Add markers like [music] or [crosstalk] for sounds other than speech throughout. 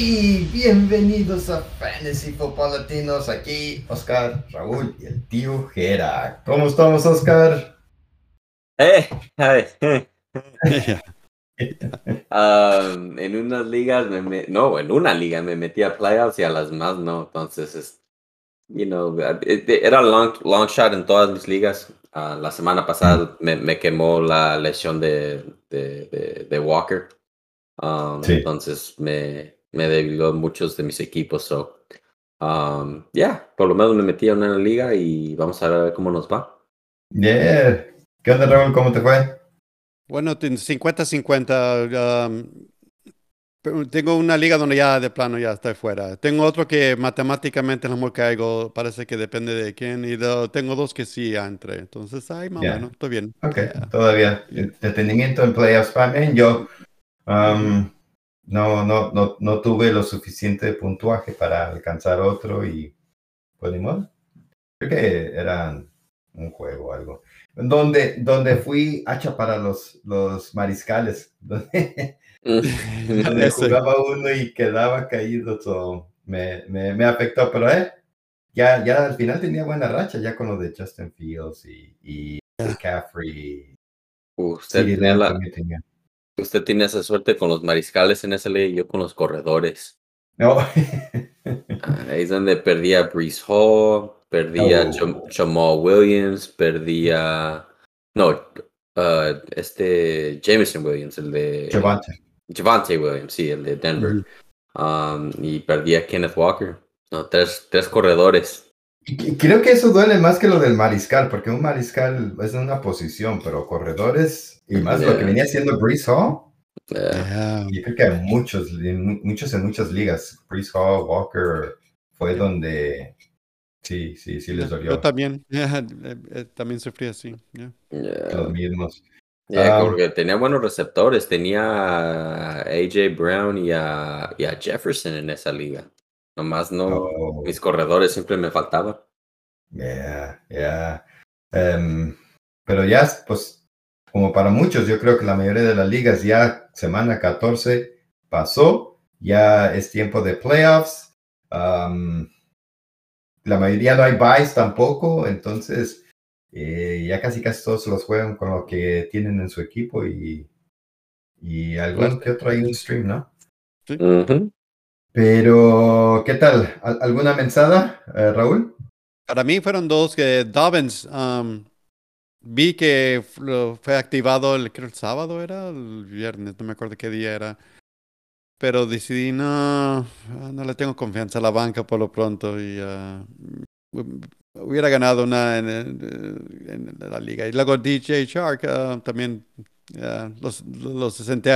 Hey, bienvenidos a Fantasy Football Latinos. Aquí Oscar, Raúl y el tío Gera. ¿Cómo estamos, Oscar? Eh, um, [laughs] en unas ligas, me, no, en una liga me metí a playoffs y a las más no. Entonces, es, you know, era long, long shot en todas mis ligas. Uh, la semana pasada me, me, quemó la lesión de, de, de, Walker. Um, Entonces me, me debiló muchos de mis equipos. So, um, yeah, por lo menos me metí a una liga y vamos a ver cómo nos va. Yeah. ¿Qué onda, Raúl? ¿Cómo te fue? Bueno, 50-50. Um, tengo una liga donde ya de plano ya estoy fuera. Tengo otro que matemáticamente que hago parece que depende de quién. Y tengo dos que sí entré. Entonces, ay, más bueno, estoy bien. Ok, todavía. Detenimiento en playoffs también. Yo um, no, no, no, no tuve lo suficiente puntuaje para alcanzar otro y pues ni modo. Creo que era un juego o algo. Donde, donde fui hacha para los, los mariscales, [laughs] donde, [laughs] jugaba uno y quedaba caído, todo me, me, me, afectó, pero eh, ya, ya al final tenía buena racha, ya con lo de Justin Fields y, y McCaffrey. Usted tenía la, Usted tiene esa suerte con los mariscales en esa ley y yo con los corredores. No. Ahí es donde [laughs] perdía Brees Hall, perdía oh. Jamal Williams, perdía. No, uh, este Jameson Williams, el de. Javante. Javante Williams, sí, el de Denver. Um, y perdía Kenneth Walker. No, tres, tres corredores. Creo que eso duele más que lo del mariscal, porque un mariscal es una posición, pero corredores y más lo que venía siendo Brees Hall. Yo creo que hay muchos, muchos en muchas ligas. Brees Hall, Walker, fue donde sí, sí, sí les dolió. Yo también, [laughs] eh, eh, también sufrí así. Los mismos. Ah, porque tenía buenos receptores, tenía a AJ Brown y a, y a Jefferson en esa liga. Nomás no, oh. mis corredores siempre me faltaban. Yeah, yeah. Em, pero ya, pues, como para muchos, yo creo que la mayoría de las ligas ya semana 14 pasó, ya es tiempo de playoffs. la mayoría no hay buys tampoco, entonces eh, ya casi casi todos los juegan con lo que tienen en su equipo y, y algún que otro hay un stream, ¿no? Sí. Pero, ¿qué tal? ¿Alguna mensada, eh, Raúl? Para mí fueron dos que Dobbins, um, vi que fue activado el, creo el sábado era, el viernes, no me acuerdo qué día era. Pero decidí no, no le tengo confianza a la banca por lo pronto y uh, hubiera ganado una en, la liga. Y luego DJ Shark uh, también uh, los, los senté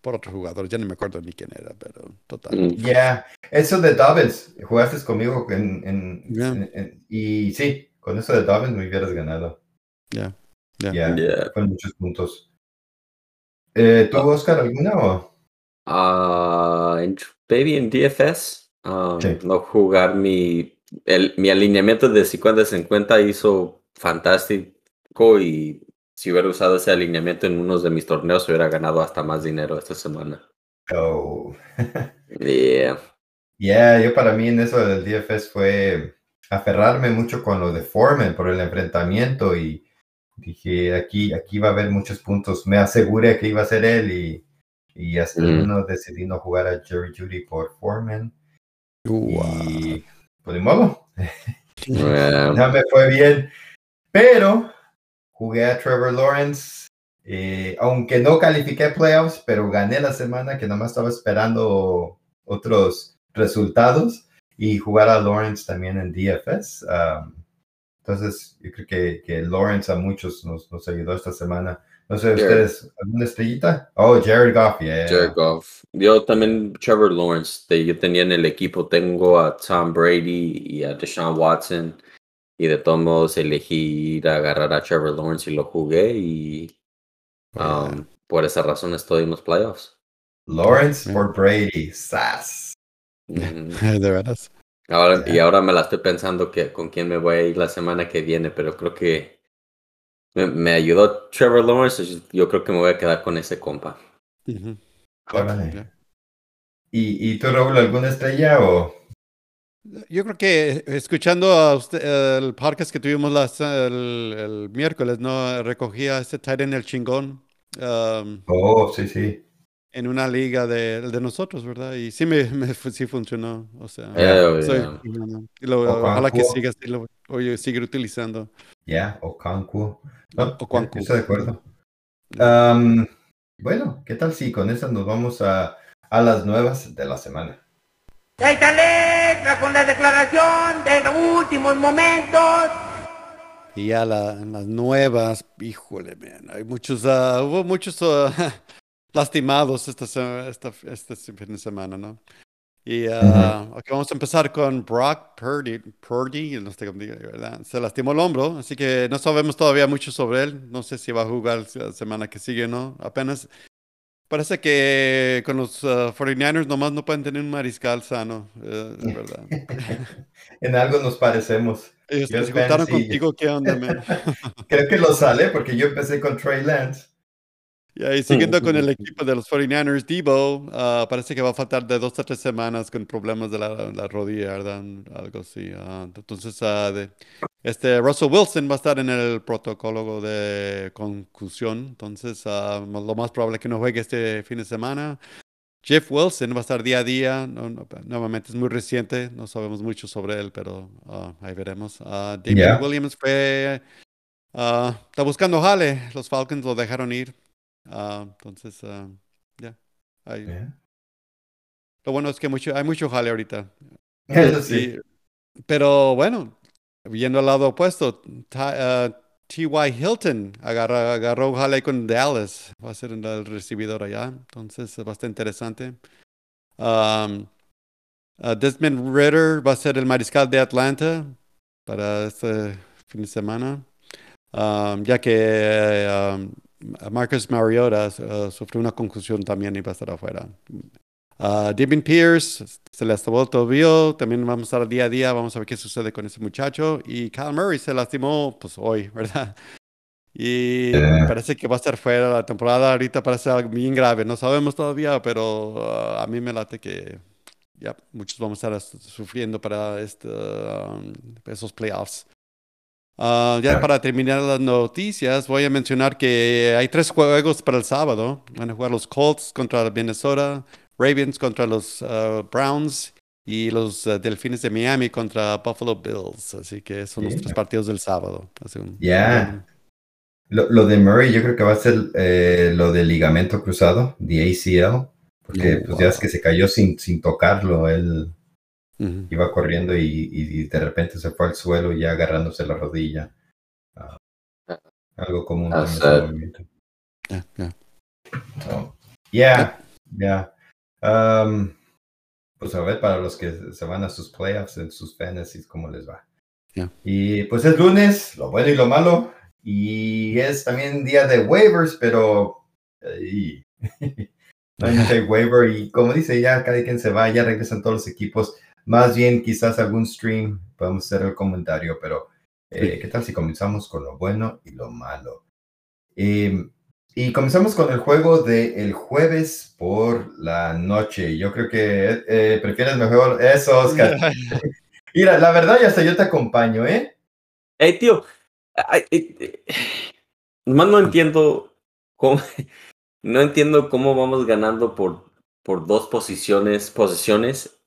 por otro jugador, ya no me acuerdo ni quién era, pero total. Mm. Ya, eso de Dobbins, jugaste conmigo en, en, y sí, con eso de Dobbins me hubieras ganado. Ya, ya. Yeah. Con muchos puntos. Eh, ¿Tú, Oscar, alguna o? Uh, en, baby en DFS, um, no jugar mi, el, mi alineamiento de 50-50 hizo fantástico y si hubiera usado ese alineamiento en unos de mis torneos, hubiera ganado hasta más dinero esta semana. Oh. [laughs] yeah. Yeah, yo para mí en eso del DFS fue aferrarme mucho con lo de Foreman por el enfrentamiento y dije, aquí, aquí va a haber muchos puntos. Me aseguré que iba a ser él y, y hasta mm. no decidí no jugar a Jerry Judy por Foreman. Y pues de modo. [laughs] no me fue bien. Pero jugué a Trevor Lawrence, eh, aunque no califiqué playoffs, pero gané la semana que nada más estaba esperando otros resultados y jugar a Lawrence también en DFS. Um, entonces, yo creo que, que Lawrence a muchos nos, nos ayudó esta semana. No sé, ¿ustedes alguna estrellita? Oh, Jared Goff, yeah. Jared Goff. Yo también, Trevor Lawrence. yo tenía en el equipo, tengo a Tom Brady y a Deshaun Watson. Y de todos modos elegí ir a agarrar a Trevor Lawrence y lo jugué y um, por esa razón estoy en los playoffs. Lawrence por Brady, sass. [laughs] De veras. Ahora, Y ahora me la estoy pensando que con quién me voy a ir la semana que viene, pero creo que me, ayudó Trevor Lawrence. Yo creo que me voy a quedar con ese compa. ¿Y, y tú, Raúl, alguna estrella o...? Yo creo que escuchando a usted, el podcast que tuvimos las, el, el miércoles, ¿no? Recogía este tight end el chingón. um, Oh, sí, sí. en una liga de, de nosotros, ¿verdad? Y sí me, me sí funcionó. O sea, Eh, soy- yeah. y lo- Okonkwo. ojalá que siga así, lo voy a seguir utilizando. Ya, Okonkwo. No, Okonkwo. estoy de acuerdo. Am, bueno, ¿qué tal si con eso nos vamos a, a las nuevas de la semana? Esta letra con la declaración de los últimos momentos. Y ya la- las nuevas, híjole, man, hay muchos, ah, hubo muchos ah, [laughs] lastimados esta, esta, este fin de semana, ¿no? Y ah, ok, vamos a empezar con Brock Purdy, Purdy, no sé cómo diga, ¿verdad? Se lastimó el hombro, así que no sabemos todavía mucho sobre él. No sé si va a jugar la semana que sigue o no. Apenas parece que con los ah, 49ers nomás no pueden tener un mariscal sano, eh, es verdad. [laughs] En algo nos parecemos. Ellos Yo se juntaron pensé- contigo, ¿qué onda, man? [laughs] Creo que lo sale porque yo empecé con Trey Lance. Y ahí siguiendo con el equipo de los 49ers, Debo, ah, parece que va a faltar de dos a tres semanas con problemas de la, la rodilla, ¿verdad? Algo así. ah, entonces, ah, de- este Russell Wilson va a estar en el protocolo de concusión. Entonces, lo más probable es que no juegue este fin de semana. Jeff Wilson va a estar día a día. no- no- nuevamente es muy reciente, no sabemos mucho sobre él, pero ah, ahí veremos. David Ya. Williams fue. está buscando jale. Los Falcons lo dejaron ir. Ah, entonces, ah, ya. Hay- Ya. Lo bueno es que mucho, hay mucho jale ahorita. Eso sí. Y- pero bueno, viendo al lado opuesto, Ty- ah. Hilton agarra, agarró jale con Dallas. Va a ser el recibidor allá. Entonces, va a estar interesante. Um, ah, Desmond Ritter va a ser el mariscal de Atlanta para este fin de semana. Um, ya que um, Marcus Mariota uh, sufrió una concusión también y va a estar afuera. Uh, Devin Pierce se lastimó el tobillo, también vamos a estar día a día, vamos a ver qué sucede con ese muchacho. Y Kyle Murray se lastimó pues hoy, [laughs] ¿verdad? Y Eh. parece que va a estar fuera la temporada, ahorita parece algo bien grave, no sabemos todavía, pero uh, a mí me late que ya muchos vamos a estar sufriendo para este, um, esos playoffs. Ah, ya para terminar las noticias, voy a mencionar que hay tres juegos para el sábado. Van a jugar los Colts contra Minnesota, Ravens contra los ah, Browns y los ah, Delfines de Miami contra Buffalo Bills. Así que son los Yeah. tres partidos del sábado. Ya. Lo, lo de Murray yo creo que va a ser eh, lo del ligamento cruzado, the ACL, porque Oh, pues ya es que se cayó sin, sin tocarlo, él Ujú. iba corriendo y, y- y de repente se fue al suelo ya agarrándose la rodilla. Ah, algo común Ah, con ese movimiento. Ya, ya. So, yeah, yeah. Um, pues a ver para los que se van a sus playoffs en sus fantasies cómo les va. Ya. Y pues es lunes, lo bueno y lo malo. Y es también día de waivers, pero ay, [laughs] no hay mucho [laughs] waiver. Y como dice, ya cada quien se va, ya regresan todos los equipos. Más bien, quizás algún stream podemos hacer el comentario, pero eh. ¿qué tal si comenzamos con lo bueno y lo malo? Em, y comenzamos con el juego del jueves por la noche. Yo creo que eh, prefieres mejor eso, Oscar. [laughs] Mira, la verdad, ya hasta yo te acompaño, ¿eh? Hey, tío. ay, ay, eh, Nomás no entiendo cómo. [laughs] No entiendo cómo vamos ganando por, por dos posiciones, posiciones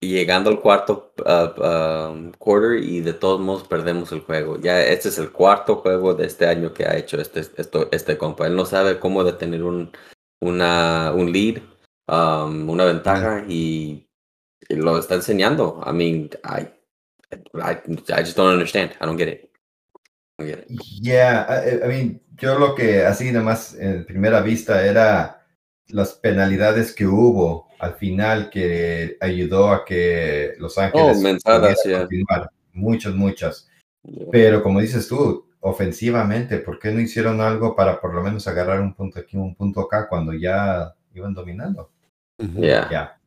llegando al cuarto uh, quarter y de todos modos perdemos el juego. Ya este es el cuarto juego de este año que ha hecho este, esto, este compa. Él no sabe cómo detener un, una, un lead, um, una ventaja y, y lo está enseñando. I mean, I, I, I just don't understand. I don't get it. I don't get it. Yeah, I, I mean, yo lo que así nomás en primera vista era las penalidades que hubo al final que ayudó a que Los Ángeles Oh, mensadas, pudiera yeah. continuar. Muchas, muchas. Yeah. Pero como dices tú, ofensivamente, ¿por qué no hicieron algo para por lo menos agarrar un punto aquí, un punto acá cuando ya iban dominando? Ya, ya,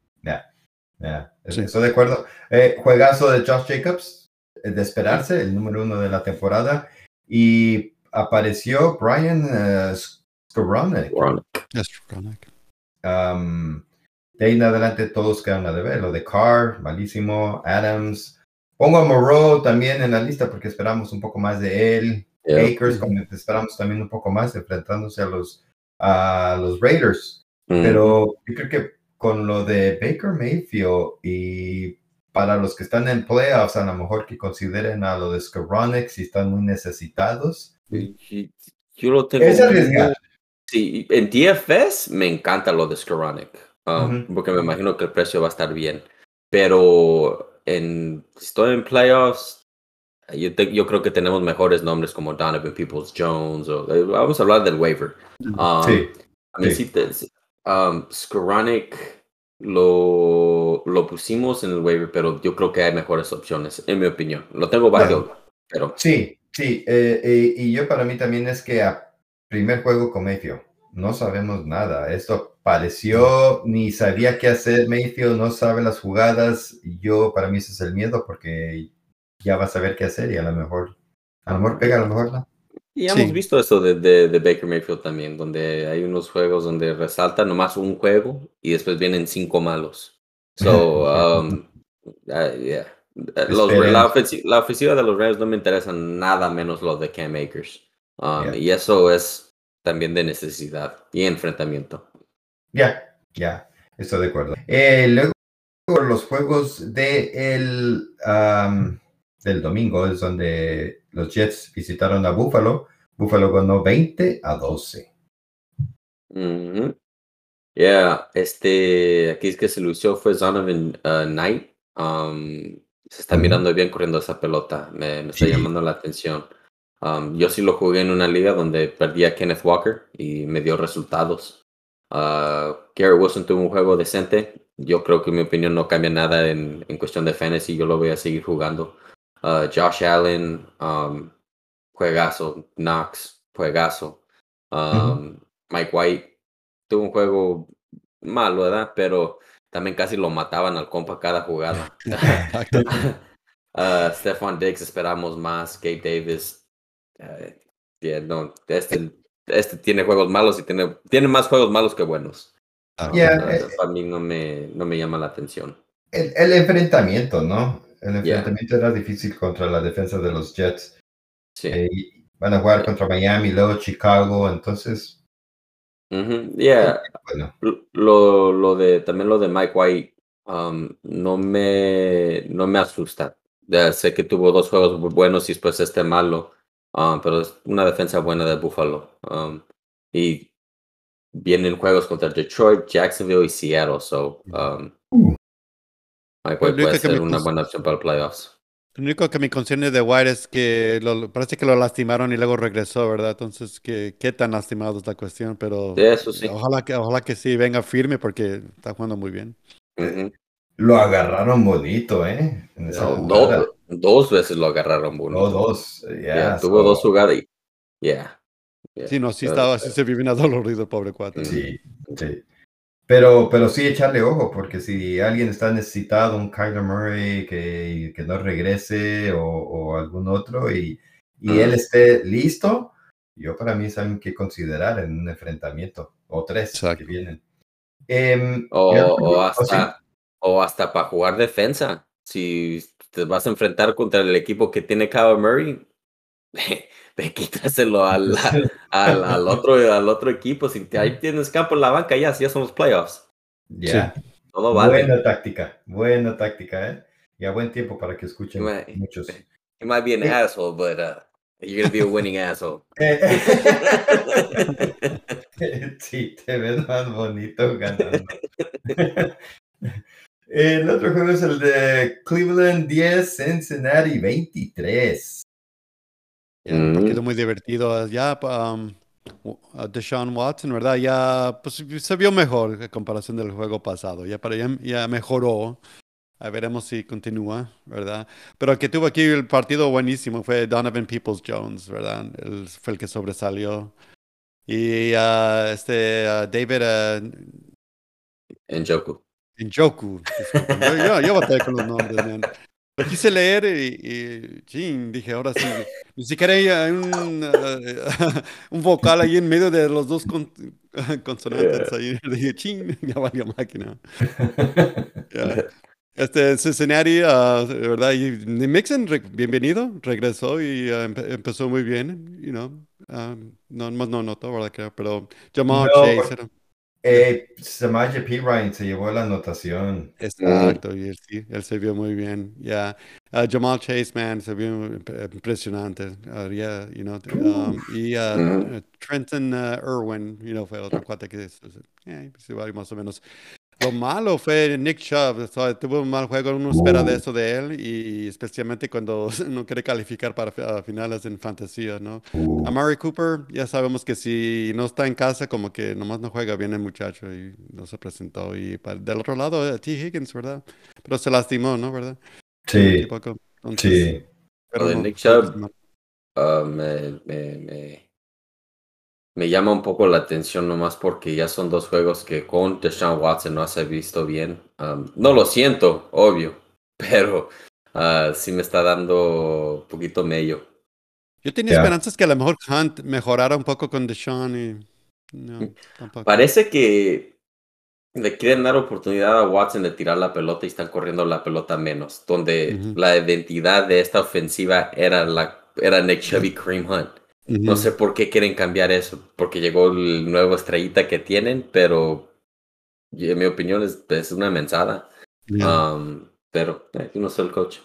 ya. Estoy de acuerdo. Eh, juegazo de Josh Jacobs, eh, de esperarse, el número uno de la temporada. Y apareció Brian eh, it. Yes, Ronak. Um, de ahí en adelante todos quedan a deber. Lo de Carr, malísimo. Adams. Pongo a Moreau también en la lista porque esperamos un poco más de él. Yeah. Akers, como esperamos también un poco más enfrentándose a los, a los Raiders. Mm. Pero yo creo que con lo de Baker Mayfield y para los que están en playoffs, a lo mejor que consideren a lo de Skowronek si están muy necesitados. Yo lo tengo. Es arriesgar. Sí, en DFS me encanta lo de Um, Ujú. porque me imagino que el precio va a estar bien. Pero en, si estoy en playoffs, yo, te- yo creo que tenemos mejores nombres como Donovan Peoples Jones. O, eh, vamos a hablar del waiver. Um, Sí, a mí sí. sí te- um, Skowronek lo, lo pusimos en el waiver, pero yo creo que hay mejores opciones, en mi opinión. Lo tengo válido, pero sí, sí. eh, eh, y yo para mí también es que a primer juego con Mayfield, no sabemos nada. Esto pareció, ni sabía qué hacer Mayfield, no sabe las jugadas. Yo, para mí ese es el miedo porque ya va a saber qué hacer y a lo mejor, a lo mejor pega, a lo mejor no. Y hemos Sí. visto eso de, de, de Baker Mayfield también, donde hay unos juegos donde resalta nomás un juego y después vienen cinco malos. So, um, uh, [laughs] yeah. Los- la, ofensi- la ofensiva de los Rams no me interesa nada menos lo de Cam Akers. Um, Yeah. Y eso es también de necesidad y enfrentamiento. Ya, ya, estoy de acuerdo. Eh, luego los juegos de el, am, del domingo es donde los Jets visitaron a Buffalo. Buffalo ganó 20 a 12. Ujú. Yeah, este, aquí es que se lució fue Zonovan uh, Knight. Um, se está mirando bien corriendo esa pelota, me, me está Sí. llamando la atención. Um, yo sí lo jugué en una liga donde perdí a Kenneth Walker y me dio resultados. Uh, Garrett Wilson tuvo un juego decente. Yo creo que en mi opinión no cambia nada en, en cuestión de fantasy. Yo lo voy a seguir jugando. Uh, Josh Allen, um, juegazo. Knox, juegazo. Um, Mike White tuvo un juego malo, ¿verdad? Pero también casi lo mataban al compa cada jugada. [laughs] Uh, [laughs] Stephon Diggs esperamos más. Gabe Davis. uh, yeah, no, este, este tiene juegos malos y tiene, tiene más juegos malos que buenos. Uh, eh, para mí no me, no me llama la atención. el, el enfrentamiento, ¿no? El enfrentamiento era difícil contra la defensa de los Jets. Sí. Eh, van a jugar contra Miami, luego Chicago, entonces, Ujú, Yeah. bueno, Lo, lo de, también lo de Mike White um, no, me, no me asusta. Ya sé que tuvo dos juegos bu- buenos y después este malo, um, pero es una defensa buena de Buffalo. Um, y vienen juegos contra Detroit, Jacksonville y Seattle, so um, Uh. Puede ser una buena opción para los playoffs. Lo único que me concierne de White es que lo- parece que lo lastimaron y luego regresó, ¿verdad? Entonces, que, ¿qué tan lastimado es la cuestión? Pero Sí, eso sí. ojalá que, ojalá que sí venga firme porque está jugando muy bien. Ujú. lo agarraron bonito, ¿eh? En esa No. Dos, veces lo agarraron No, bonito. dos. eh, Yeah, ya, tuvo dos jugadas y. Yeah. yeah. Sí, no, sí estaba, sí se vio bien adolorido el pobre cuate. Sí, sí. Pero, pero sí echarle ojo, porque si alguien está necesitado, un Kyler Murray que, que no regrese o, o algún otro, y, y él esté listo, yo para mí es alguien que considerar en un enfrentamiento, o tres Exacto. que vienen. Em, O, o o sí, hasta, o hasta para jugar defensa. Si te vas a enfrentar contra el equipo que tiene Kyler Murray, [laughs] ve, quítaselo al, [laughs] al, al otro, al otro equipo. Si te- ahí tienes campo en la banca, ya, si ya son los playoffs. ya. Todo vale. Buena táctica, buena táctica, ¿eh? Y a buen tiempo para que escuchen Right. muchos. You might be an Eh. asshole, but uh, you're going to be a winning asshole. [laughs] sí, te ves más bonito ganando. El otro juego es el de Cleveland 10, Cincinnati 23. Ya, un partido muy divertido. Ya, um, Deshaun Watson, ¿verdad? Ya pues, se vio mejor en comparación del juego pasado. Ya, para, ya, ya mejoró. A veremos si continúa, ¿verdad? Pero el que tuvo aquí el partido buenísimo fue Donovan Peoples Jones, ¿verdad? Él fue el que sobresalió. Y uh, este uh, David uh, En Joku. Njoku. disculpen. Yo, yo, batallé con los nombres, man. Lo quise leer y, y chin, dije, ahora sí. Ni siquiera hay un, eh, [laughs] un vocal ahí en medio de los dos con- [laughs] consonantes ahí. [laughs] Dije, chin, ya valió máquina. Ya. Este Cincinnati, ah, de verdad, y Mixon, re- bienvenido, regresó y ah, empe- empezó muy bien, you know. ah, no, más no notó, ¿verdad? Creo, pero Jamal No, Chase por- Eh, Samaje P. Ryan se llevó la anotación. Exacto, y él, sí, él se vio muy bien. Ya, Ah, Jamal Chase, man, se vio imp- impresionante. Ah, yeah, you know, um, y eh, Trenton ah, Irwin, you know, fue otro cuate que es- es- eh, sí, va más o menos. Lo malo fue Nick Chubb, o sea, tuvo un mal juego, uno espera de eso de él, y especialmente cuando [laughs] no quiere calificar para finales en fantasía, ¿no? Amari Cooper, ya sabemos que si no está en casa, como que nomás no juega bien el muchacho y no se presentó. Y del otro lado, eh, T. Higgins, ¿verdad? Pero se lastimó, ¿no? ¿Verdad? sí. Entonces, sí. pero de no, Nick Chubb. no. Ah, me, me, me, me llama un poco la atención nomás porque ya son dos juegos que con Deshaun Watson no se ha visto bien. Um, no lo siento, obvio, [laughs] pero ah, sí me está dando un poquito medio. Yo tenía esperanzas que a lo mejor Hunt mejorara un poco con Deshaun y no, tampoco. Parece que le quieren dar oportunidad a Watson de tirar la pelota y están corriendo la pelota menos, donde la identidad de esta ofensiva era, la, era Nick Chubb y No sé por qué quieren cambiar eso, porque llegó el nuevo estrellita que tienen, pero y en mi opinión es, es una mensada. Um, pero eh, no soy el coach.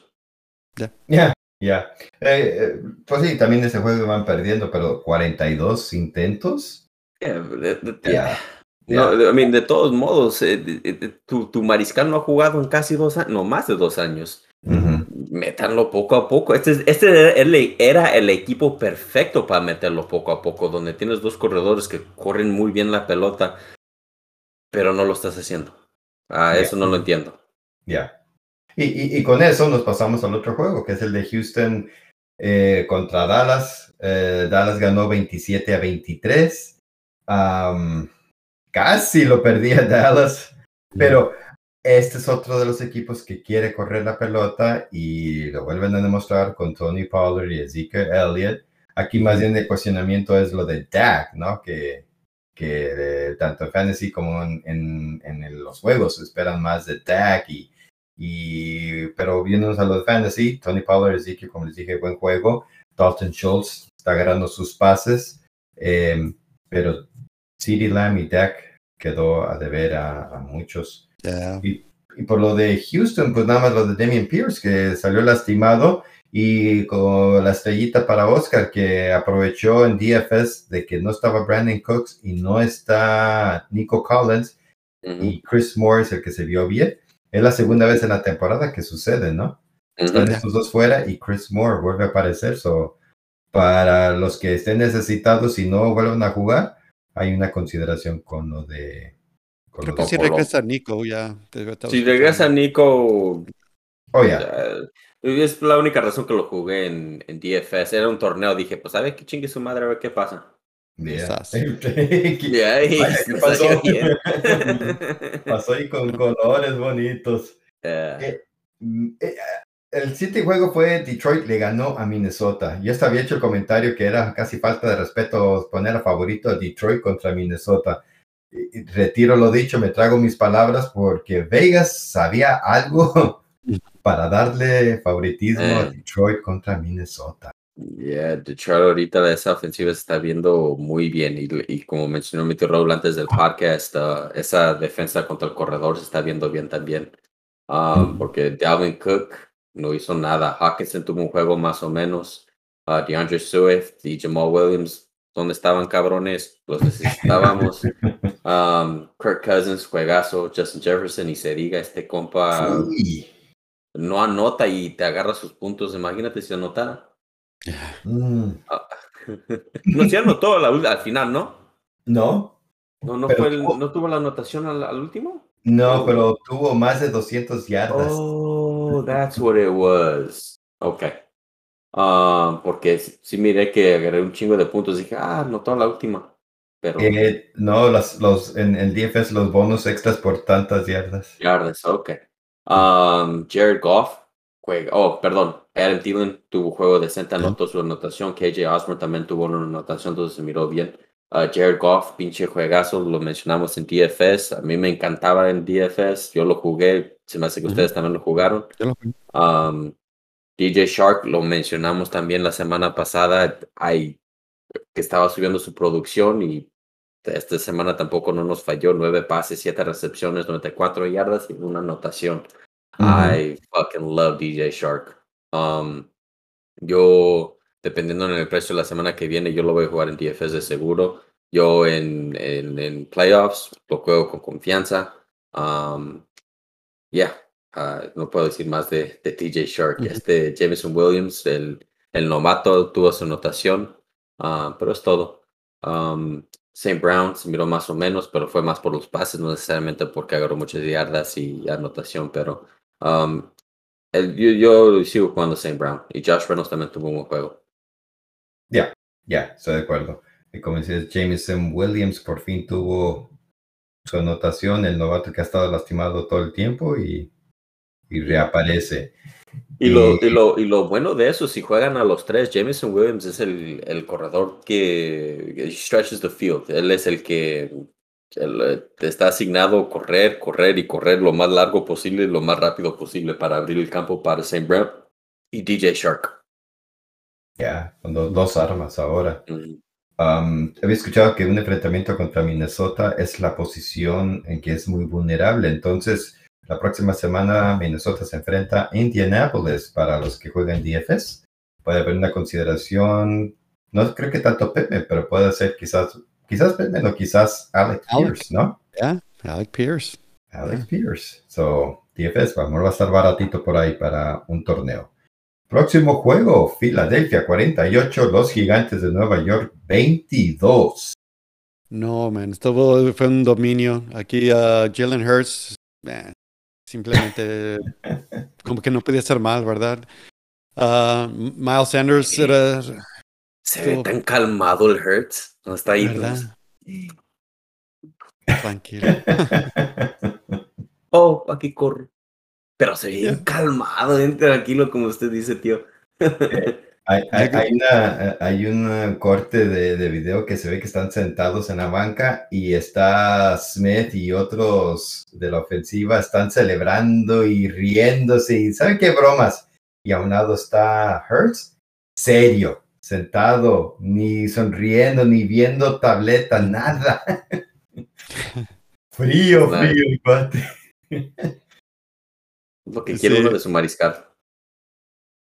Ya, ya. Eh, eh, pues sí, también ese juego van perdiendo, pero 42 intentos. Yeah, de- Ya, No, I mean, de todos modos, eh, de- de- de- tu, tu mariscal no ha jugado en casi dos años, no más de dos años. Ujú. Métanlo poco a poco. Este, es- este era el, era el equipo perfecto para meterlo poco a poco, donde tienes dos corredores que corren muy bien la pelota, pero no lo estás haciendo. Ah, eso no lo entiendo. Ya. Y, y, y con eso nos pasamos al otro juego, que es el de Houston eh, contra Dallas. Eh, Dallas ganó 27 a 23. Am, casi lo perdía [laughs] Dallas, pero este es otro de los equipos que quiere correr la pelota y lo vuelven a demostrar con Tony Pollard y Ezekiel Elliott. Aquí más bien el cuestionamiento es lo de Dak, ¿no? Que, que eh, tanto en fantasy como en, en, los juegos esperan más de Dak y, y pero viéndonos a los de fantasy, Tony Pollard, Ezekiel, como les dije, buen juego. Dalton Schultz está agarrando sus pases, eh, pero CeeDee Lamb y Dak quedó a deber a muchos. Ya. Y por lo de Houston, pues nada más lo de Damian Pierce, que salió lastimado, y con la estrellita para Oscar, que aprovechó en DFS de que no estaba Brandon Cooks y no está Nico Collins, y Chris Morris, el que se vio bien. Es la segunda vez en la temporada que sucede, ¿no? Están estos dos fuera y Chris Moore vuelve a aparecer. So, para los que estén necesitados y no vuelvan a jugar, hay una consideración con lo de. Con Creo que si regresa Nico, ya. Si regresa Nico, Oh, ya. ya, es la única razón que lo jugué en, en DFS. Era un torneo, dije, pues a ver qué chingue su madre, a ver qué pasa. Yeah. [laughs] Quizás. Y ahí [laughs] Vaya, [laughs] ¿qué pasó? Pasó ahí con colores bonitos. Eh, Mm, eh, El siguiente juego fue Detroit le ganó a Minnesota. Yo hasta había hecho el comentario que era casi falta de respeto poner a favorito a Detroit contra Minnesota. Retiro lo dicho, me trago mis palabras porque Vegas sabía algo [laughs] para darle favoritismo a Eh. Detroit contra Minnesota. Yeah, Detroit ahorita esa ofensiva se está viendo muy bien y, y como mencionó mi tío Raúl antes del podcast, uh, esa defensa contra el corredor se está viendo bien también. Um, Mm. Porque Dalvin Cook no hizo nada. Hawkinson tuvo un juego más o menos. Uh, DeAndre Swift y Jamal Williams, ¿dónde estaban cabrones? Los necesitábamos. [laughs] um, Kirk Cousins, juegazo. Justin Jefferson y se diga, este compa no anota y te agarra sus puntos. Imagínate si anotara. Mm, [laughs] No, sí anotó al, al final, ¿no? No, No, no, fue el- tuvo- ¿no tuvo la anotación al, al último. no, pero tuvo más de 200 yardas. Oh, that's what it was. Ok. Ah, porque sí sí miré que agarré un chingo de puntos. Dije, ah, anotó la última. Pero Eh, no, los, los, en el DFS los bonos extras por tantas yardas. yardas, ok. Um, Jared Goff, juega. Oh, perdón. Adam Thielen tuvo juego decente, anotó su anotación. KJ Osborne también tuvo una anotación, entonces se miró bien. Uh, Jared Goff, pinche juegazo, lo mencionamos en DFS. A mí me encantaba en DFS. Yo lo jugué. Se me hace que ustedes también lo jugaron. Um, DJ Shark, lo mencionamos también la semana pasada. Hay, que estaba subiendo su producción y esta semana tampoco no nos falló. Nueve pases, siete recepciones, 94 yardas y una anotación. I fucking love DJ Shark. Um, yo, dependiendo en el precio de la semana que viene, yo lo voy a jugar en DFS de seguro. Yo en, en, en playoffs lo juego con confianza. Um, yeah, uh, no puedo decir más de, de TJ Shark. Este Jameson Williams, el, el novato, tuvo su anotación, uh, pero es todo. Um, St. Brown se miró más o menos, pero fue más por los pases, no necesariamente porque agarró muchas yardas y anotación, pero um, el, yo, yo, sigo jugando St. Brown y Josh Reynolds también tuvo un buen juego. Ya, ya, estoy de acuerdo. Y como dices, Jameson Williams por fin tuvo su anotación, el novato que ha estado lastimado todo el tiempo y, y reaparece. Y lo, y, lo, y lo bueno de eso, si juegan a los tres, Jameson Williams es el, el corredor que stretches the field. Él es el que él, está asignado correr, correr y correr lo más largo posible, lo más rápido posible para abrir el campo para St. Brown y DJ Shark. Ya, con dos armas ahora. Um, había escuchado que un enfrentamiento contra Minnesota es la posición en que es muy vulnerable. Entonces, la próxima semana Minnesota se enfrenta a Indianapolis para los que juegan DFS. Puede haber una consideración, no creo que tanto Pepe, pero puede ser quizás, quizás Pepe o quizás Alex, Pierce, ¿no? Yeah, Alex Pierce. Alex Pierce. So, DFS, vamos, va a estar baratito por ahí para un torneo. Próximo juego, Filadelfia 48, los gigantes de Nueva York 22. No, man, esto fue un dominio. Aquí uh, Jalen Hurts, man, simplemente como que no podía ser mal, ¿verdad? Uh, Miles Sanders era... Se ve tan calmado el Hurts, no está ahí. ¿verdad? Tranquilo. [laughs] oh, aquí corro. Pero se ve bien calmado, bien tranquilo, como usted dice, tío. Hay, hay, hay, una, hay un corte de, de, video que se ve que están sentados en la banca y está Smith y otros de la ofensiva están celebrando y riéndose y ¿saben qué bromas? Y a un lado está Hurts, serio, sentado, ni sonriendo, ni viendo tableta, nada. [laughs] frío, frío, cuate. Lo que quiere uno de su mariscal.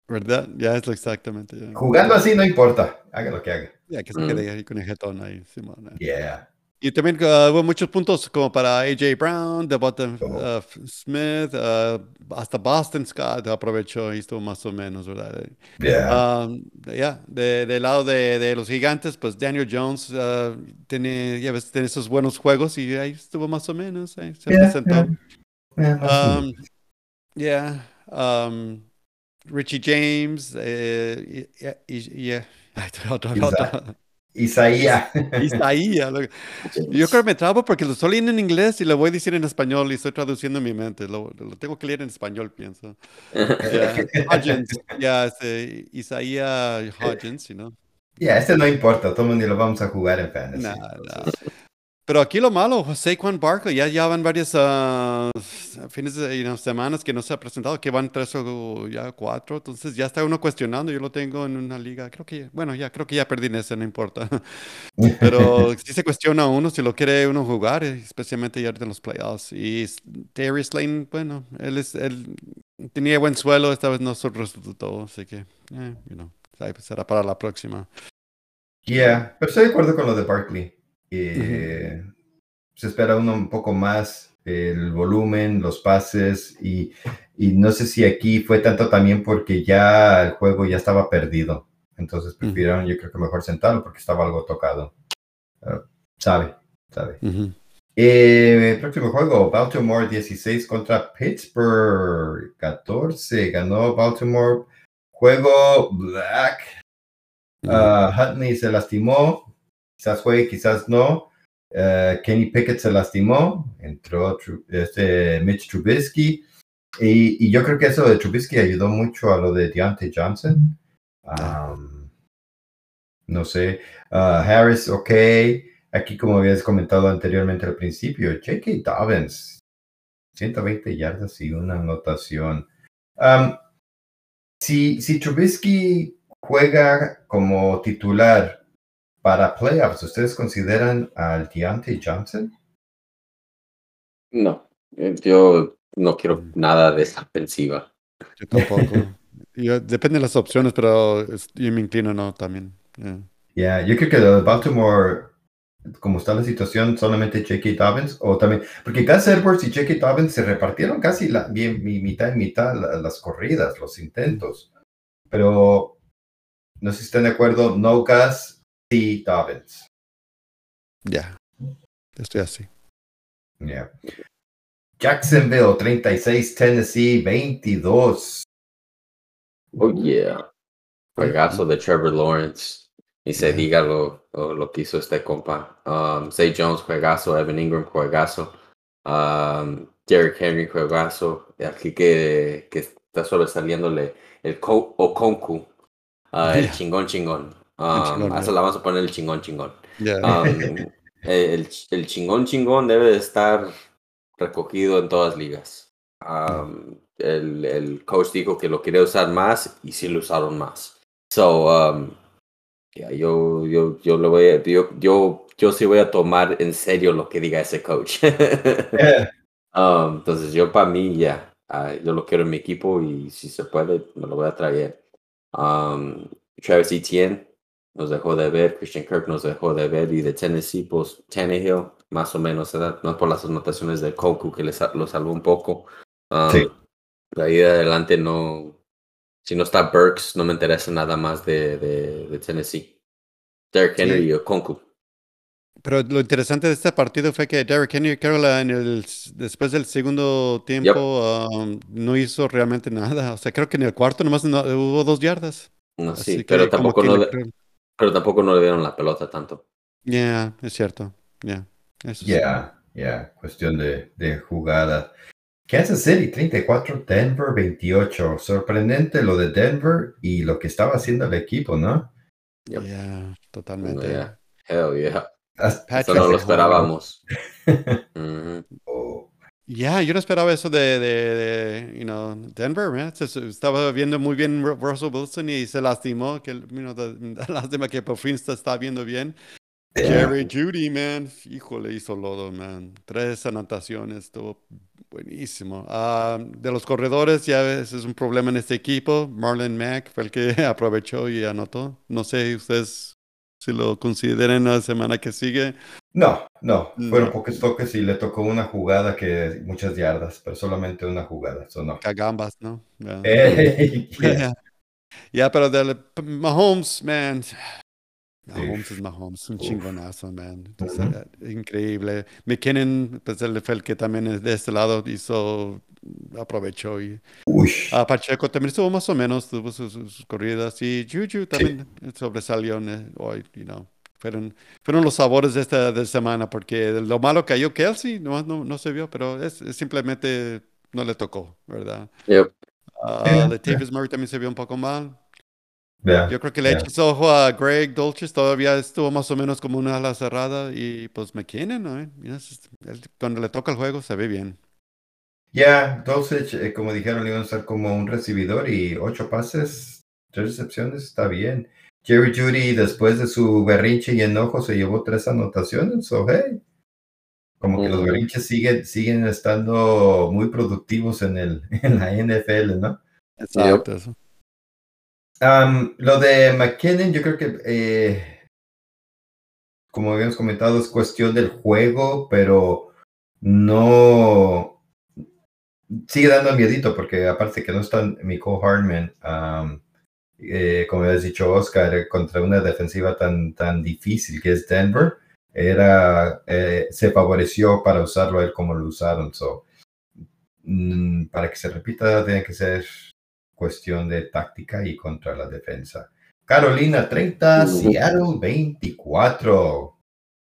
¿Verdad? Ya es lo exactamente. Ya. Jugando así no importa, haga lo que haga. Ya que se quede ahí con el jetón ahí, Simón. Yeah. Y también uh, hubo muchos puntos como para AJ Brown, de Bottom Oh. uh, Smith, uh, hasta Boston Scott aprovechó y estuvo más o menos, ¿verdad? Yeah. Um, ya, de, del lado de, de los gigantes, pues Daniel Jones uh, tiene, ya ves, tiene esos buenos juegos y ahí estuvo más o menos, ahí se Yeah, presentó. yeah. Yeah, Um, yeah. Um, Richie James. Eh, y, y, y- [laughs] ay, otro- Isa- otro- Isaías. [laughs] Yo creo que me trabo porque lo estoy leyendo en inglés y lo voy a decir en español y estoy traduciendo en mi mente. Lo, lo tengo que leer en español, pienso. [laughs] Yeah. Hodgins. Este, Isaías Hodgins, you know. Ya, este no importa, todo el mundo lo vamos a jugar en fantasy. Nah, nah. Pero aquí lo malo, Saquon Barkley, ya, ya van varias ah, fines de you know, semanas que no se ha presentado, que van tres o ya cuatro, entonces ya está uno cuestionando, yo lo tengo en una liga, creo que, bueno, ya creo que ya perdí en ese, no importa. [laughs] Pero sí se cuestiona uno si lo quiere uno jugar, especialmente ya en los playoffs. Y s- Darius Lane, bueno, él, es, él tenía buen suelo, esta vez no se resultó, así que, eh, you know, será para la próxima. Yeah, pero estoy de acuerdo con lo de Barkley. Eh, Se espera uno un poco más el volumen, los pases y, y no sé si aquí fue tanto también porque ya el juego ya estaba perdido. Entonces prefirieron, yo creo que mejor sentarlo porque estaba algo tocado. Ah, sabe, sabe. Eh, próximo juego, Baltimore 16 contra Pittsburgh 14. Ganó Baltimore. Juego Black. Huntley se lastimó. Quizás juegue, quizás no. Eh, Kenny Pickett se lastimó. Entró este Mitch Trubisky. y, yo creo que eso de Trubisky ayudó mucho a lo de Deontay Johnson. No sé, uh, Harris, ok. Aquí, como habías comentado anteriormente al principio, J.K. Dobbins, 120 yardas y una anotación. Si, si Trubisky juega como titular para playoffs, ¿ustedes consideran al Deontay Johnson? No, eh, yo no quiero nada de esa ofensiva. Yo tampoco. [laughs] Yo- depende de las opciones, pero es- yo me inclino no también. Yeah. Ya, yo creo que de Baltimore, como está la situación, solamente J.K. Dobbins, o también, porque Gus Edwards y J.K. Dobbins se repartieron casi la, bien, mi- mitad y mitad la- las corridas, los intentos. Pero no sé si están de acuerdo, no Gus, sí Dobbins. Ya. Estoy así. Yeah. Jacksonville 36, Tennessee 22. Oh, yeah. Juegazo de Trevor Lawrence. Y se Yeah. diga lo, lo, que hizo este compa. Um, Zay Jones, juegazo. Evan Ingram, juegazo. Um, Derrick Henry, juegazo. Aquí que, que está sobresaliéndole el Co- Okonku. uh, el Yeah. chingón chingón. Um, a esa yeah. la vamos a poner el chingón chingón. Ya. Um, el, el chingón chingón debe de estar recogido en todas ligas. Um, el, el coach dijo que lo quería usar más y sí lo usaron más. So, um, yeah, yo, yo, yo, lo voy a, yo, yo, yo sí voy a tomar en serio lo que diga ese coach. Yeah. [laughs] [laughs] Entonces yo para mí ya, ah, yo lo quiero en mi equipo y si se puede me lo voy a traer. Travis Etienne nos dejó de ver, Christian Kirk nos dejó de ver y de Tennessee pues Tannehill más o menos, ¿verdad? no por las anotaciones de Koku que le sa- lo salvó un poco. Um, Sí. De ahí de adelante no, si no está Burks no me interesa nada más de, de, de Tennessee. Derrick Henry Sí. y Konku. Pero lo interesante de este partido fue que Derrick Henry, creo, la- en el, después del segundo tiempo, um, no hizo realmente nada. O sea, creo que en el cuarto nomás no- hubo dos yardas. No, sí, pero tampoco no, le pero tampoco no le dieron la pelota tanto. Ya, es cierto. Ya. Eso sí. Yeah, yeah, cuestión de, de jugada. Kansas City 34, Denver 28. Sorprendente lo de Denver y lo que estaba haciendo el equipo, ¿no? Yep. Ya, totalmente. Yeah. Hell yeah. Hasta- Eso no lo esperábamos. [laughs] Oh, Ya, yo no esperaba eso de, de, de, you know, Denver, man. Se- se- Estaba viendo muy bien Ru- Russell Wilson y se lastimó, que, you know, da- [laughs] lástima que por fin se está viendo bien. yeah. Jerry Judy, man, híjole, hizo lodo, man. Tres anotaciones, estuvo buenísimo. Ah, de los corredores, ya ves, es un problema en este equipo. Marlon Mack fue el que [laughs] aprovechó y anotó. No sé ustedes si lo consideran la semana que sigue. No, no, fueron No. pocos toques y le tocó una jugada que muchas yardas, pero solamente una jugada, eso no. Cagambas, ¿no? Ya. [laughs] Yeah. [laughs] Ya, pero del Mahomes, man. Mahomes es Mahomes, un Uf. chingonazo, man. Ujú. eh, increíble. McKinnon, pues él fue el que también de este lado hizo, aprovechó. Y ah, Pacheco también estuvo más o menos, tuvo sus, sus corridas. Y Juju también sobresalió en el- hoy, you know. Fueron, fueron los sabores de esta de semana, porque lo malo cayó Kelsey, no, no, no se vio, pero es, es simplemente no le tocó, ¿verdad? Yep. Ah, Yeah, Latavius Murray también se vio un poco mal. Yo creo que le Yeah. echas ojo a Greg Dolches, todavía estuvo más o menos como una ala cerrada y pues McKinnon, ¿no? Es- él, cuando le toca el juego se ve bien. Ya, Dulcich, eh, como dijeron, iban a estar como un recibidor y ocho pases, tres recepciones, está bien. Jerry Judy, después de su berrinche y enojo, se llevó tres anotaciones, so hey. Como que los berrinches siguen, siguen estando muy productivos en, el, [laughs] en la NFL, ¿no? Exacto. eso. Am, lo de McKinnon, yo creo que, eh, como habíamos comentado, es cuestión del juego, pero no sigue dando miedito, porque aparte que no está Nicole Hardman, am, eh, como habías dicho, Oscar, contra una defensiva tan, tan difícil que es Denver, era, eh, se favoreció para usarlo él como lo usaron. So, mm, para que se repita, tiene que ser cuestión de táctica y contra la defensa. Carolina 30, Ujú. Seattle 24.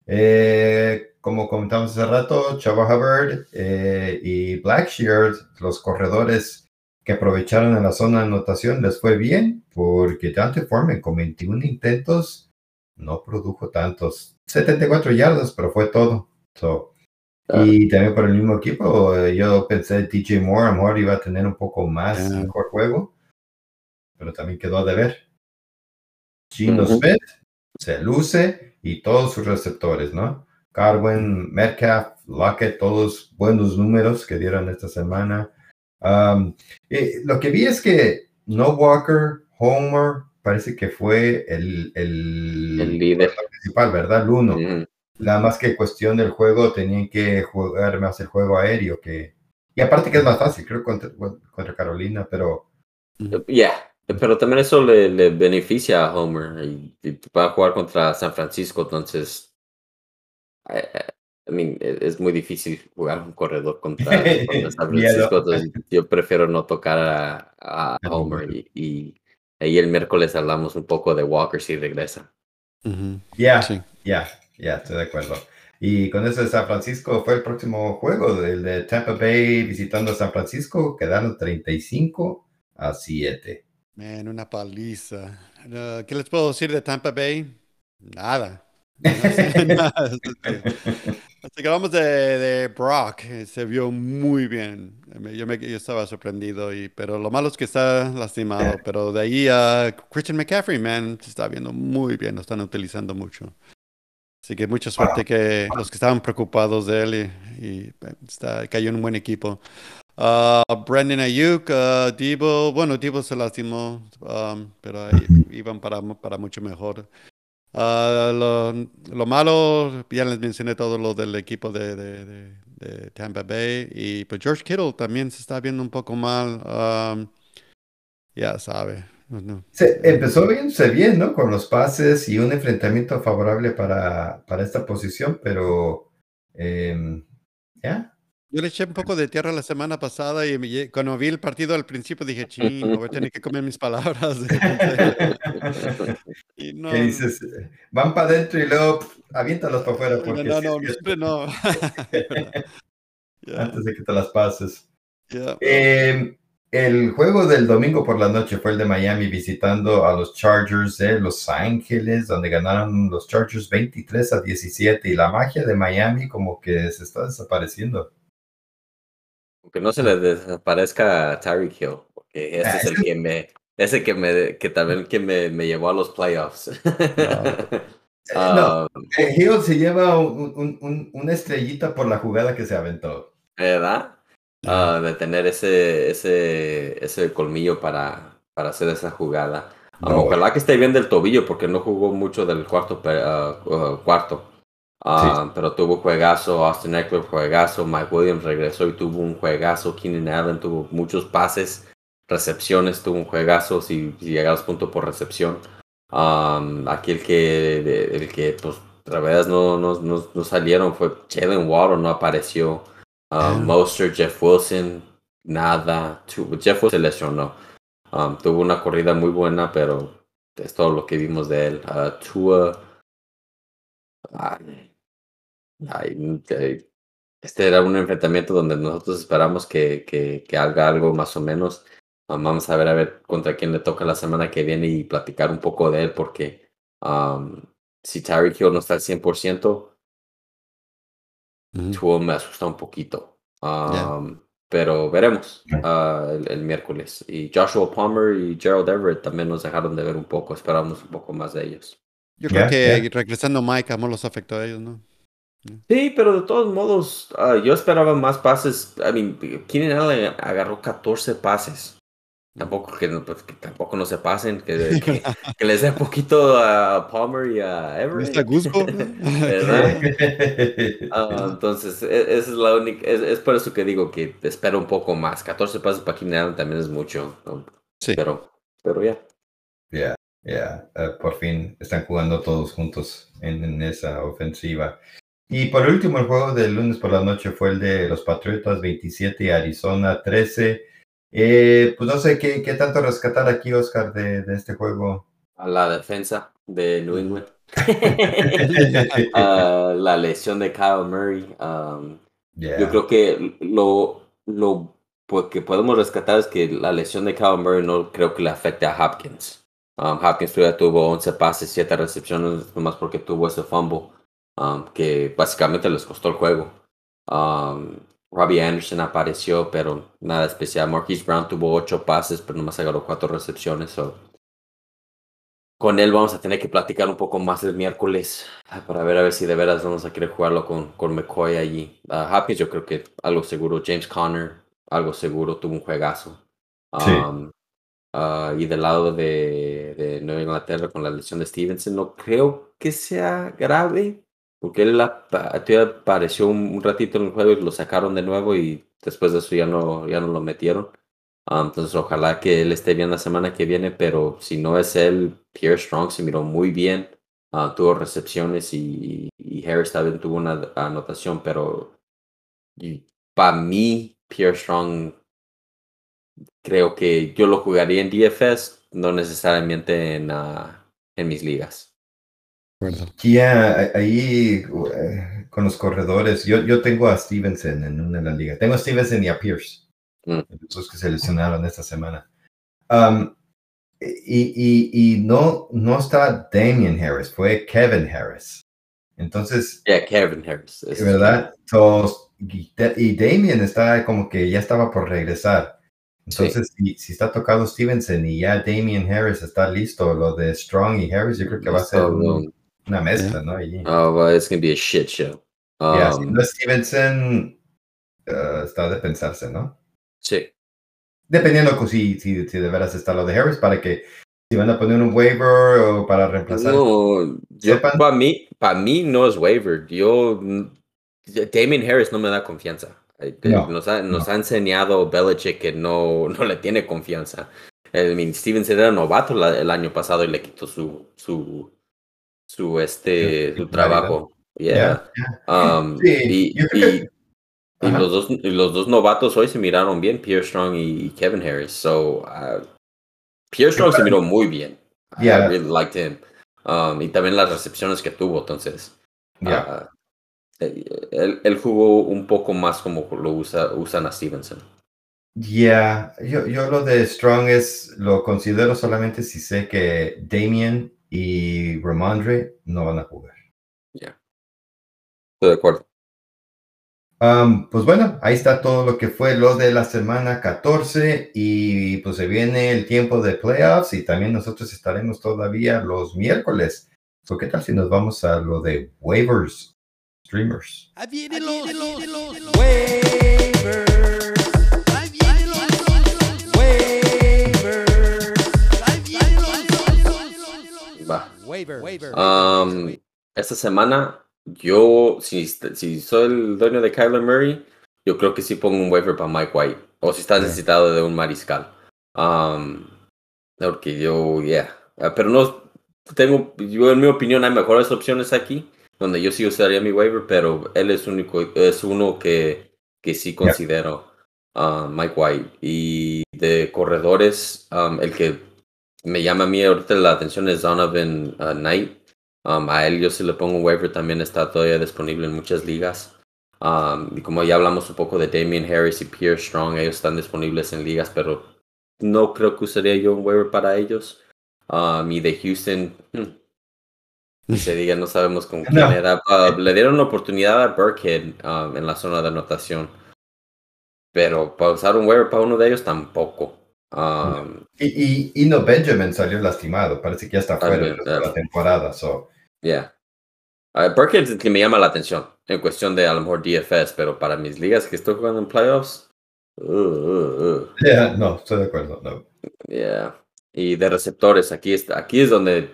Eh, como comentamos hace rato, Chava Hubbard eh, y Blackshear, los corredores que aprovecharon en la zona de anotación, les fue bien, porque Dante Foreman con 21 intentos no produjo tantos. 74 yardas, pero fue todo. So, y también por el mismo equipo, eh, yo pensé DJ Moore, Moore iba a tener un poco más, Yeah. mejor juego, pero también quedó a deber. Gino Ujú. Smith se luce y todos sus receptores, ¿no? Carwin, Metcalf, Lockett, todos buenos números que dieron esta semana. Um, lo que vi es que No Walker, Homer, parece que fue el, el, El líder. principal, ¿verdad? El uno. Ujú. Nada más que cuestión del juego, tenían que jugar más el juego aéreo que... Y aparte que es más fácil, creo, contra, contra Carolina, pero... Yeah, pero también eso le, le beneficia a Homer y, y va a jugar contra San Francisco, entonces I, I mean, e- es muy difícil jugar un corredor contra, [laughs] contra San. Francisco, entonces yo prefiero no tocar a, a Homer y, y ahí el miércoles hablamos un poco de Walker si regresa. Ujú. Ya, Sí. ya, ya, estoy de acuerdo. Y con eso de San Francisco fue el próximo juego, el de Tampa Bay visitando San Francisco, quedaron 35 a 7. Man, una paliza. Uh, ¿Qué les puedo decir de Tampa Bay? Nada. No sé [laughs] nada. Así que- así que hablamos de, de Brock. eh, Se vio muy bien. Yo, me, yo estaba sorprendido, y, pero lo malo es que está lastimado. [laughs] Pero de ahí a Christian McCaffrey, man, se está viendo muy bien. Lo están utilizando mucho. Así que mucha suerte que los que estaban preocupados de él y, y, eh, está, cayó en un buen equipo. Uh, Brandon Ayuk, uh, Debo, bueno, Debo se lastimó, um, pero ahí iban para, para mucho mejor. Uh, lo, lo malo, ya les mencioné todo lo del equipo de, de, de- de Tampa Bay. Y pues George Kittle también se está viendo un poco mal. um, ya sabe. No, no. Se, empezó viéndose bien, ¿no? Con los pases y un enfrentamiento favorable para, para esta posición, pero... em, ya. Yo le eché un poco de tierra la semana pasada y me cuando vi el partido al principio dije, ching, voy a tener que comer mis palabras. [laughs] y no, ¿Qué dices? Van para adentro y luego aviéntalos para afuera no, porque no, sí no, cierto, siempre no. [laughs] Ya, antes de que te las pases. ya. Eh, el juego del domingo por la noche fue el de Miami visitando a los Chargers de Los Ángeles, donde ganaron los Chargers 23 a 17 y la magia de Miami como que se está desapareciendo. Aunque no se le desaparezca a Tyreek Hill, porque ese Ah, es el que me, ese que me, que también que me, me llevó a los playoffs. [laughs] Eh, Ah, no, eh, Hill se lleva un- un- un- una estrellita por la jugada que se aventó. ¿Verdad? Ah, de tener ese, ese, ese colmillo para, para hacer esa jugada. Ah, No, ojalá que esté bien del tobillo, porque no jugó mucho del cuarto, ah, cuarto. Ah, Pero tuvo juegazo, Austin Eckler juegazo, Mike Williams regresó y tuvo un juegazo, Keenan Allen tuvo muchos pases, recepciones, tuvo un juegazo, si, si llega a los puntos por recepción. Um, aquí el que, el que pues, otra vez no, no, no, no salieron fue Jalen Waddle, no apareció. Um, Mostert, Jeff Wilson, nada. Jeff Wilson se lesionó. Um, tuvo una corrida muy buena, pero es todo lo que vimos de él. Uh, Tua. ay, ay, este era un enfrentamiento donde nosotros esperamos que, que, que haga algo más o menos. Um, vamos a ver a ver contra quién le toca la semana que viene y platicar un poco de él, porque um, si Tyreek Hill no está al 100%, Tua me asusta un poquito. Um, Pero veremos ah, el, el miércoles. Y Joshua Palmer y Gerald Everett también nos dejaron de ver un poco. Esperamos un poco más de ellos. Yo creo Ya, que ya. regresando Mike, amor los afectó a ellos, ¿no? Sí, pero de todos modos, ah, yo esperaba más pases. I mean, Keenan Allen agarró 14 pases. Tampoco que, pues, que tampoco no se pasen, que, [laughs] que, que les dé poquito a Palmer y a Everett. ¿Viste a Guzco? ¿Verdad? Ah, entonces, e- esa es la única, es, es por eso que digo que espero un poco más. 14 pases para Allen también es mucho. ¿no? Sí. Pero, pero ya. Ya, ya, eh, por fin están jugando todos juntos en, en esa ofensiva. Y por último, el juego del lunes por la noche fue el de los Patriotas 27 y Arizona 13. Eh, pues no sé qué, qué tanto rescatar aquí, Oscar, de, de este juego. A la defensa de New England. [laughs] La lesión de Kyle Murray. um, Yeah. Yo creo que lo, lo que podemos rescatar es que la lesión de Kyle Murray no creo que le afecte a Hopkins. Um, Hopkins todavía tuvo 11 pases, 7 recepciones, nomás porque tuvo ese fumble um, que básicamente les costó el juego. Um, Robbie Anderson apareció, pero nada especial. Marquise Brown tuvo 8 pases, pero nomás agarró 4 recepciones. so. Con él vamos a tener que platicar un poco más el miércoles ah, para ver a ver si de veras vamos a querer jugarlo con, con McCoy allí. Ah, Hopkins yo creo que algo seguro. James Conner, algo seguro, tuvo un juegazo. Sí. Um, ah, y del lado de, de Nueva Inglaterra con la lesión de Stevenson, no creo que sea grave, porque él apareció un, ratito en el juego y lo sacaron de nuevo y después de eso ya no, ya no lo metieron. Ah, entonces ojalá que él esté bien la semana que viene, pero si no es él, Pierre Strong se miró muy bien, ah, tuvo recepciones y, y Harris también tuvo una anotación, pero para mí, Pierre Strong creo que yo lo jugaría en DFS, no necesariamente en, ah, en mis ligas. Acuerdo. Ya, ahí eh, con los corredores, yo, yo tengo a Stevenson en una de las ligas. Tengo a Stevenson y a Pierce, Mm. los que se lesionaron esta semana. Um, y, y, y no, no está Damian Harris, fue Kevin Harris. Entonces, Yeah, Kevin Harris. es- ¿verdad? So, y, Damian está como que ya estaba por regresar. Entonces, si, si está tocado Stevenson y ya Damian Harris está listo, lo de Strong y Harris, yo creo que va a ser una mezcla, ¿no? Allí. Oh, well, it's gonna be a shit show. Um, no es Stevenson, eh, está de pensarse, ¿no? sí. Dependiendo con si, si, si de veras está lo de Harris, para que si van a poner un waiver o para reemplazar. No, yo para mí, para mí no es waiver. Yo mm, Damien Harris no me da confianza. No, nos ha, nos no. ha enseñado Belichick que no, [laughs] no le tiene confianza. I mean, Stevenson era novato la- el año pasado y le quitó su su su este su trabajo. Yeah. Um, Sí, y, y- que- y los dos los dos novatos hoy se miraron bien, Pierre Strong y Kevin Harris. So uh, Pierre Strong se miró muy bien. I Yeah. really liked him. Um, y también las recepciones que tuvo, entonces. Ya. ah, eh, él, él jugó un poco más como lo usa, usan a Stevenson. Ya, yo, yo lo de Strong es, lo considero solamente si sé que Damien y Ramondre no van a jugar. Estoy de acuerdo. Um, pues bueno, ahí está todo lo que fue lo de la semana 14 y pues se viene el tiempo de playoffs y también nosotros estaremos todavía los miércoles. So, ¿Qué tal si nos vamos a lo de waivers, streamers? Ahí vienen los, los waivers. Um, esta semana, yo, si, si soy el dueño de Kyler Murray, yo creo que sí pongo un waiver para Mike White. O si estás Sí. necesitado de un mariscal. Um, porque yo, yeah. Ah, pero no, tengo, yo en mi opinión hay mejores opciones aquí, donde yo sí usaría mi waiver, pero él es único, es uno que, que sí considero, ah, Mike White. Y de corredores, um, el que me llama a mí ahorita la atención es Donovan uh, Knight. Um, a él yo sí le pongo un waiver, también está todavía disponible en muchas ligas. Um, y como ya hablamos un poco de Damian Harris y Pierre Strong, ellos están disponibles en ligas, pero no creo que usaría yo un waiver para ellos. Um, y de Houston, hmm, se diga, no sabemos con [laughs] quién No. era. Uh, le dieron una oportunidad a Burkhead um, en la zona de anotación. Pero para usar un waiver para uno de ellos tampoco. Um, Y, y, y no Benjamin salió lastimado, parece que ya está fuera También, de la temporada. So. Yeah. Uh, Burkhead es que me llama la atención en cuestión de a lo mejor DFS, pero para mis ligas que estoy jugando en playoffs, uh, uh, uh, Yeah, no, estoy de acuerdo. No. yeah. Y de receptores, aquí, está, aquí es donde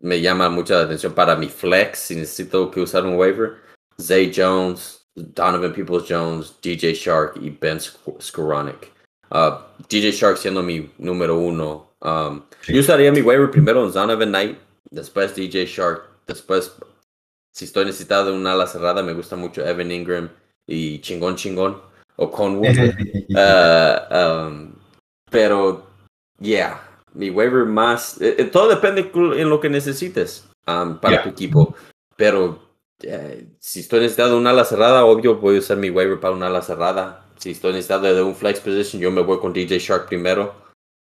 me llama mucha la atención para mi flex, si necesito que usar un waiver. Zay Jones, Donovan Peoples Jones, DJ Shark y Ben Sk- Skoranek. Uh, DJ Shark siendo mi número uno. Um, Sí. Yo usaría mi waiver primero en Donovan Knight, después DJ Shark, después si estoy necesitado de un ala cerrada, me gusta mucho Evan Ingram y Chingón Chingón o Conwood. [laughs] Uh, um, pero, yeah, mi waiver más, eh, eh, todo depende en lo que necesites. um, para tu equipo. Pero eh, si estoy necesitado de una ala cerrada, obvio voy a usar mi waiver para una ala cerrada. Si estoy necesitado de un flex position, yo me voy con DJ Shark primero.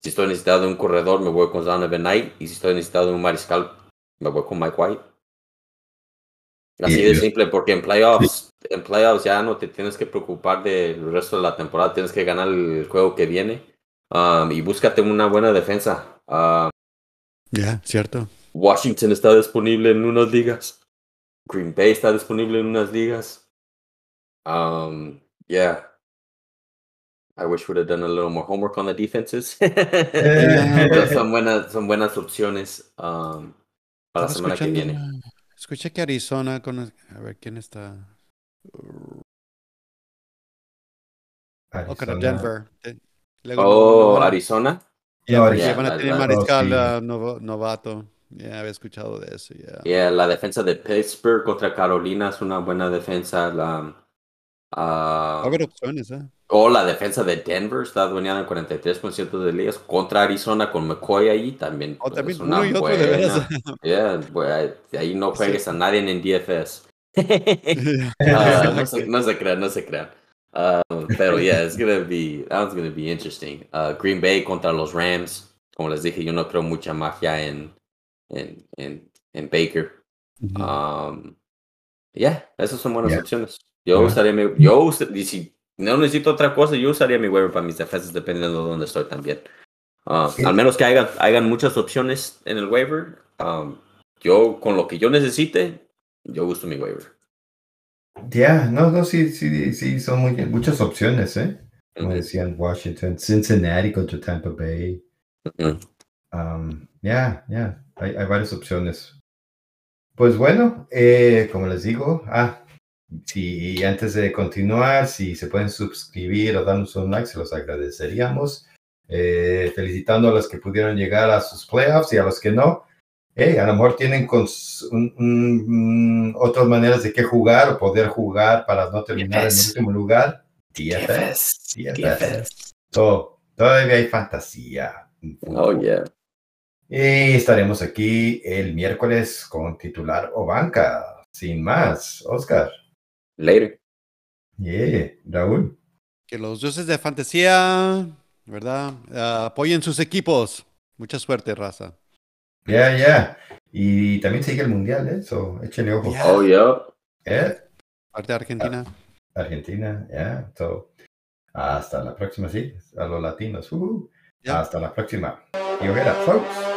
Si estoy necesitado de un corredor, me voy con Donovan Knight. Y si estoy necesitado de un mariscal, me voy con Mike White. Así de simple, porque en playoffs, en playoffs ya no te tienes que preocupar del resto de la temporada, tienes que ganar el juego que viene. Um, y búscate una buena defensa. Um, Ya, cierto. Washington está disponible en unas ligas. Green Bay está disponible en unas ligas. Um, yeah. I wish we'd have done a little more homework on the defenses. [laughs] Pero son buenas, son buenas opciones um, para la semana que viene. Escuché que Arizona con... A ver, ¿quién está? O con Arizona. Denver. Eh, luego Oh, no Arizona. No, porque ya, van a tener mariscal oh, sí. ah, novo- novato. Ya había escuchado de eso, ya. Yeah, la defensa de Pittsburgh contra Carolina es una buena defensa. La, Va a haber opciones, ¿eh? O la defensa de Denver está adueñada en 43% de ligas contra Arizona con McCoy ahí también. O pues, también es una uno y otro, de veras. Yeah, ahí no Sí. juegues a nadie en DFS. [laughs] Ah, no, se, no se crean, no se crean. Um, pero yeah, it's gonna be, that one's gonna be interesting. Uh, Green Bay contra los Rams. Como les dije, yo no creo mucha magia en, en, en, en Baker. Um, yeah, esas son buenas Yeah. opciones. Yo Yeah. usaría mi, yo us- y si no necesito otra cosa, yo usaría mi waiver para mis defensas dependiendo de dónde estoy también. Uh, Sí. Al menos que hagan, hagan muchas opciones en el waiver. um, yo, con lo que yo necesite, yo uso mi waiver. Ya, no, no, sí, sí, sí, son muy, muchas opciones, ¿eh? Como Ujú, decían, Washington, Cincinnati contra Tampa Bay. Um, ya, ya, hay, hay varias opciones. Pues bueno, eh, como les digo, ah, si antes de continuar, si se pueden suscribir o darnos un like, se los agradeceríamos. Eh, felicitando a los que pudieron llegar a sus playoffs y a los que no. Eh, a lo mejor tienen un- un- mm, otras maneras de qué jugar o poder jugar para no terminar en último lugar. DFS, DFS. So, todavía hay fantasía. Oh, yeah. Y estaremos aquí el miércoles con titular o banca. Sin más, Oscar. Later. Yeah, Raúl. Que los dioses de fantasía, ¿verdad? Ah, apoyen sus equipos. Mucha suerte, raza. Ya, ya. Y también sigue el mundial, ¿eh? So, échenle ojo. Ya. Oh, yeah. Eh, Parte de Argentina. Argentina, ya. So, hasta la próxima, sí. A los latinos. Ya. Hasta la próxima. Y hoguera, folks.